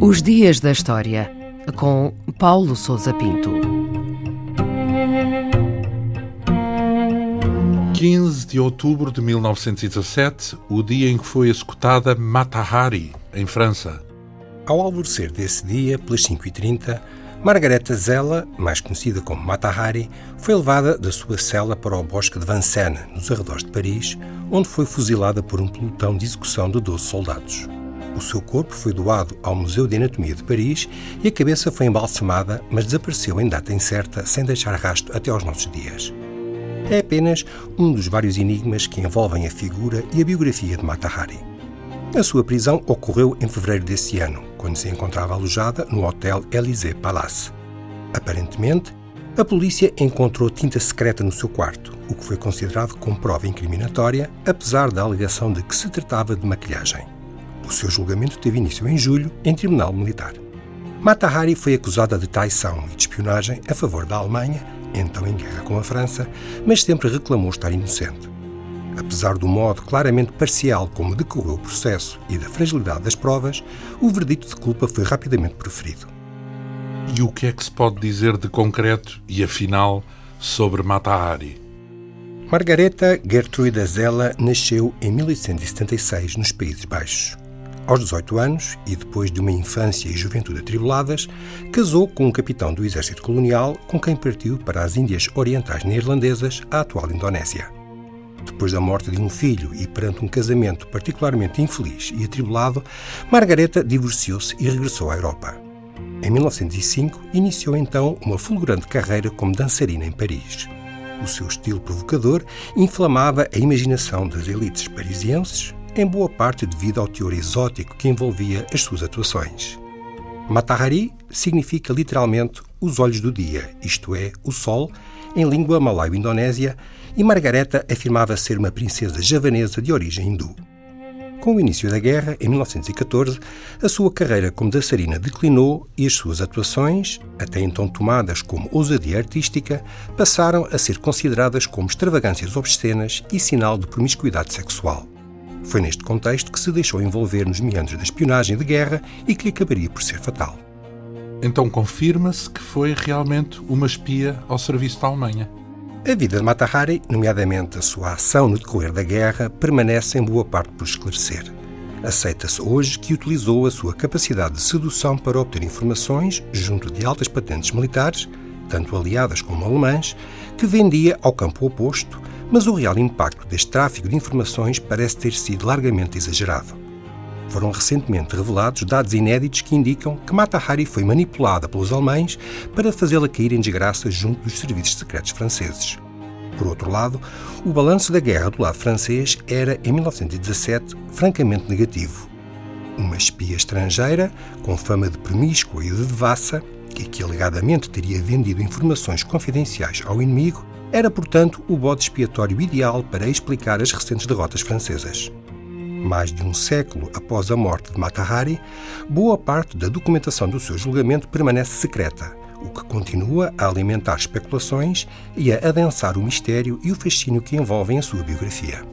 Os Dias da História, com Paulo Souza Pinto. 15 de outubro de 1917, o dia em que foi executada Mata Hari, em França. Ao alvorecer desse dia, pelas 5h30, Margareta Zella, mais conhecida como Mata Hari, foi levada da sua cela para o bosque de Vincennes, nos arredores de Paris, onde foi fuzilada por um pelotão de execução de 12 soldados. O seu corpo foi doado ao Museu de Anatomia de Paris e a cabeça foi embalsamada, mas desapareceu em data incerta, sem deixar rastro até aos nossos dias. É apenas um dos vários enigmas que envolvem a figura e a biografia de Mata Hari. A sua prisão ocorreu em fevereiro desse ano, quando se encontrava alojada no Hotel Élysée Palace. Aparentemente, a polícia encontrou tinta secreta no seu quarto, o que foi considerado como prova incriminatória, apesar da alegação de que se tratava de maquilhagem. O seu julgamento teve início em julho, em tribunal militar. Mata Hari foi acusada de traição e de espionagem a favor da Alemanha, então em guerra com a França, mas sempre reclamou estar inocente. Apesar do modo claramente parcial como decorreu o processo e da fragilidade das provas, o verdito de culpa foi rapidamente proferido. E o que é que se pode dizer de concreto e afinal sobre Mata Hari? Margareta Gertrude Zella nasceu em 1876 nos Países Baixos. Aos 18 anos, e depois de uma infância e juventude atribuladas, casou com um capitão do exército colonial com quem partiu para as Índias Orientais Neerlandesas, a atual Indonésia. Depois da morte de um filho e perante um casamento particularmente infeliz e atribulado, Margareta divorciou-se e regressou à Europa. Em 1905, iniciou então uma fulgurante carreira como dançarina em Paris. O seu estilo provocador inflamava a imaginação das elites parisienses, em boa parte devido ao teor exótico que envolvia as suas atuações. Matahari significa literalmente os olhos do dia, isto é, o sol, em língua malaio-indonésia, e Margareta afirmava ser uma princesa javanesa de origem hindu. Com o início da guerra, em 1914, a sua carreira como dançarina declinou e as suas atuações, até então tomadas como ousadia artística, passaram a ser consideradas como extravagâncias obscenas e sinal de promiscuidade sexual. Foi neste contexto que se deixou envolver nos meandros da espionagem de guerra e que lhe acabaria por ser fatal. Então confirma-se que foi realmente uma espia ao serviço da Alemanha. A vida de Mata Hari, nomeadamente a sua ação no decorrer da guerra, permanece em boa parte por esclarecer. Aceita-se hoje que utilizou a sua capacidade de sedução para obter informações junto de altas patentes militares, tanto aliadas como alemãs, que vendia ao campo oposto, mas o real impacto deste tráfico de informações parece ter sido largamente exagerado. Foram recentemente revelados dados inéditos que indicam que Mata Hari foi manipulada pelos alemães para fazê-la cair em desgraça junto dos serviços secretos franceses. Por outro lado, o balanço da guerra do lado francês era, em 1917, francamente negativo. Uma espia estrangeira, com fama de promíscua e de devassa, e que alegadamente teria vendido informações confidenciais ao inimigo, era, portanto, o bode expiatório ideal para explicar as recentes derrotas francesas. Mais de um século após a morte de Mata Hari, boa parte da documentação do seu julgamento permanece secreta, o que continua a alimentar especulações e a adensar o mistério e o fascínio que envolvem a sua biografia.